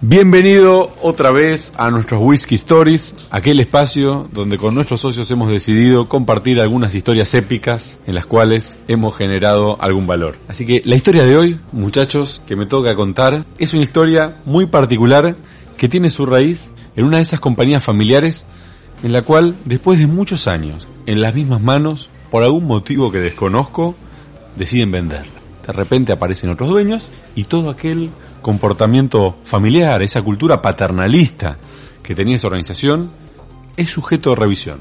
Bienvenido otra vez a nuestros Whisky Stories, aquel espacio donde con nuestros socios hemos decidido compartir algunas historias épicas en las cuales hemos generado algún valor. Así que la historia de hoy, muchachos, que me toca contar, es una historia muy particular que tiene su raíz en una de esas compañías familiares en la cual, después de muchos años, en las mismas manos, por algún motivo que desconozco, deciden venderla. De repente aparecen otros dueños y todo aquel comportamiento familiar, esa cultura paternalista que tenía esa organización, es sujeto de revisión.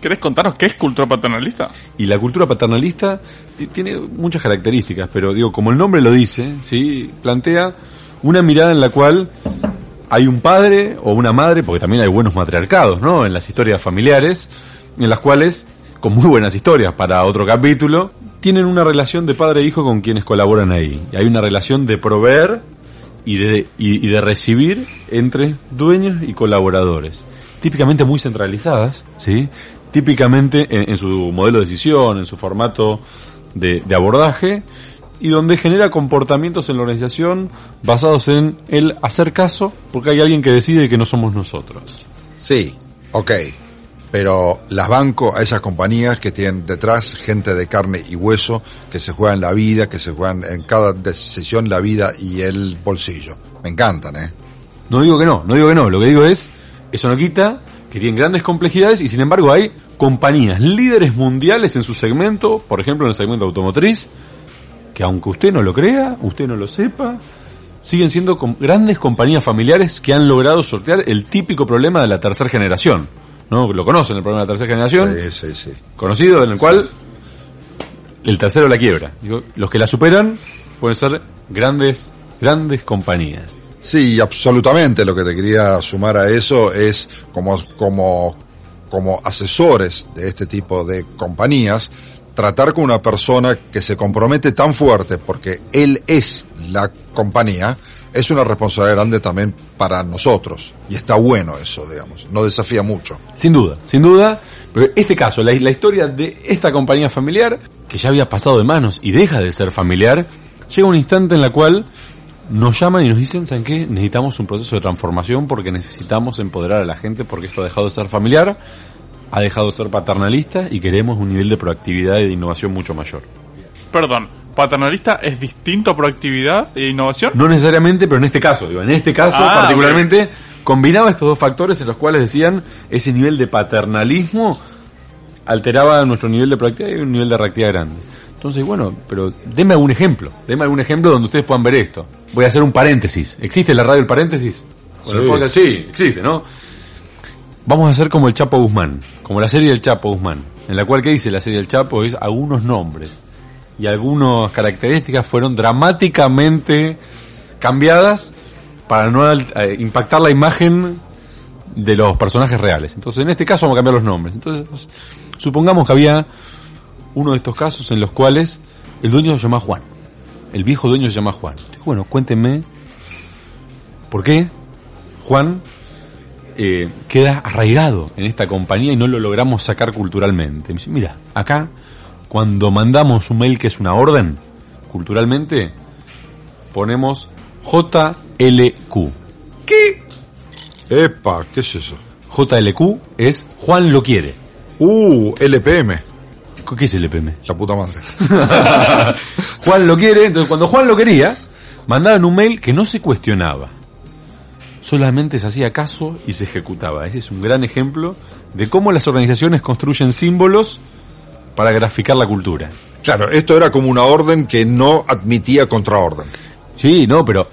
¿Querés contarnos qué es cultura paternalista? Y la cultura paternalista tiene muchas características, pero digo, como el nombre lo dice, ¿sí? plantea una mirada en la cual hay un padre o una madre, porque también hay buenos matriarcados, ¿no? En las historias familiares, en las cuales, con muy buenas historias para otro capítulo, tienen una relación de padre e hijo con quienes colaboran ahí. Y hay una relación de proveer y de, y, de recibir entre dueños y colaboradores. Típicamente muy centralizadas, ¿sí? Típicamente en, su modelo de decisión, en su formato de, de abordaje, y donde genera comportamientos en la organización basados en el hacer caso porque hay alguien que decide que no somos nosotros. Sí, ok, pero las banco a esas compañías que tienen detrás gente de carne y hueso, que se juegan la vida, que se juegan en cada decisión la vida y el bolsillo. Me encantan, ¿eh? No digo que no, no digo que no. Lo que digo es, eso no quita que tienen grandes complejidades y sin embargo hay compañías líderes mundiales en su segmento, por ejemplo en el segmento automotriz, que aunque usted no lo crea, usted no lo sepa, siguen siendo grandes compañías familiares que han logrado sortear el típico problema de la tercera generación ¿no? Lo conocen, el problema de la tercera generación. Sí, sí, sí. Conocido, en el cual el tercero la quiebra. Digo, los que la superan pueden ser grandes, grandes compañías. Sí, absolutamente. Lo que te quería sumar a eso es como, como, como asesores de este tipo de compañías, tratar con una persona que se compromete tan fuerte porque él es la compañía, es una responsabilidad grande también para nosotros. Y está bueno eso, digamos. No desafía mucho. Sin duda, sin duda. Pero este caso, la, la historia de esta compañía familiar, que ya había pasado de manos y deja de ser familiar, llega un instante en la cual nos llaman y nos dicen, ¿saben qué? Necesitamos un proceso de transformación porque necesitamos empoderar a la gente porque esto ha dejado de ser familiar, ha dejado de ser paternalista y queremos un nivel de proactividad y de innovación mucho mayor. Perdón, paternalista es distinto a proactividad e innovación? No necesariamente, pero en este caso, digo, en este caso ah, particularmente, combinaba estos dos factores en los cuales decían ese nivel de paternalismo alteraba nuestro nivel de proactividad y un nivel de reactividad grande. Entonces, bueno, pero deme algún ejemplo, deme algún ejemplo donde ustedes puedan ver esto. Voy a hacer un paréntesis. ¿Existe la radio el paréntesis? Sí. sí, existe, ¿no? Vamos a hacer como el Chapo Guzmán, como la serie del Chapo Guzmán, en la cual, ¿qué dice la serie del Chapo? Es algunos nombres y algunas características fueron dramáticamente cambiadas para no eh, impactar la imagen de los personajes reales. Entonces, en este caso vamos a cambiar los nombres. Entonces, supongamos que había uno de estos casos en los cuales el dueño se llama Juan. El viejo dueño se llama Juan. Bueno, cuéntenme por qué Juan eh, queda arraigado en esta compañía y no lo logramos sacar culturalmente. Me dice, mira, acá cuando mandamos un mail que es una orden, culturalmente, ponemos JLQ. ¿Qué? Epa, ¿qué es eso? JLQ es Juan lo quiere. Uh, LPM. ¿Qué es LPM? La puta madre. Juan lo quiere, entonces cuando Juan lo quería, mandaban un mail que no se cuestionaba. Solamente se hacía caso y se ejecutaba. Ese es un gran ejemplo de cómo las organizaciones construyen símbolos para graficar la cultura. Claro, esto era como una orden que no admitía contraorden. Sí, no, pero,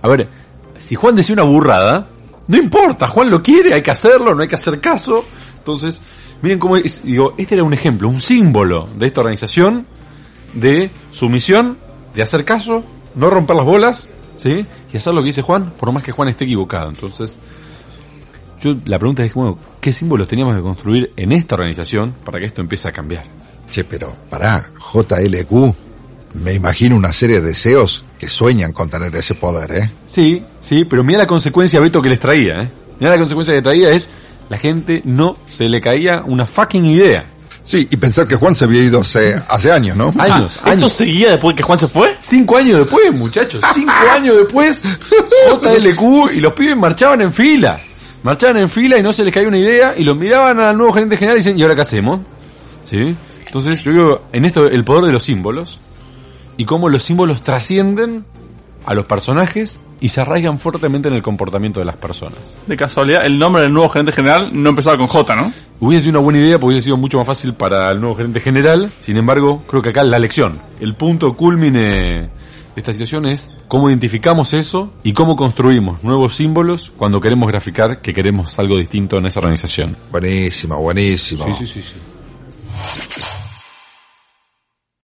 a ver, si Juan decía una burrada, no importa, Juan lo quiere, hay que hacerlo, no hay que hacer caso. Entonces, miren cómo es, digo, este era un ejemplo, un símbolo de esta organización, de sumisión, de hacer caso, no romper las bolas, ¿sí? Y hacer lo que dice Juan, por más que Juan esté equivocado. Entonces, yo, la pregunta es, bueno, ¿qué símbolos teníamos que construir en esta organización para que esto empiece a cambiar? Che, pero pará, JLQ, me imagino una serie de deseos que sueñan con tener ese poder, ¿eh? Sí, sí, pero mira la consecuencia, Beto, que les traía, ¿eh? Mira la consecuencia que traía es, la gente no se le caía una fucking idea. Sí, y pensar que Juan se había ido hace, hace años, ¿no? Años, ¿Esto años. seguía después que Juan se fue? Cinco años después, muchachos. Cinco años después, JLQ y los pibes marchaban en fila. Marchaban en fila y no se les caía una idea y los miraban al nuevo gerente general y dicen, ¿y ahora qué hacemos? ¿Sí? Entonces yo creo en esto el poder de los símbolos y cómo los símbolos trascienden a los personajes y se arraigan fuertemente en el comportamiento de las personas. De casualidad, el nombre del nuevo gerente general no empezaba con J, ¿no? Hubiese sido una buena idea porque hubiese sido mucho más fácil para el nuevo gerente general. Sin embargo, creo que acá la lección, el punto culmine esta situación es cómo identificamos eso y cómo construimos nuevos símbolos cuando queremos graficar que queremos algo distinto en esa organización. Buenísimo, buenísimo. sí, sí.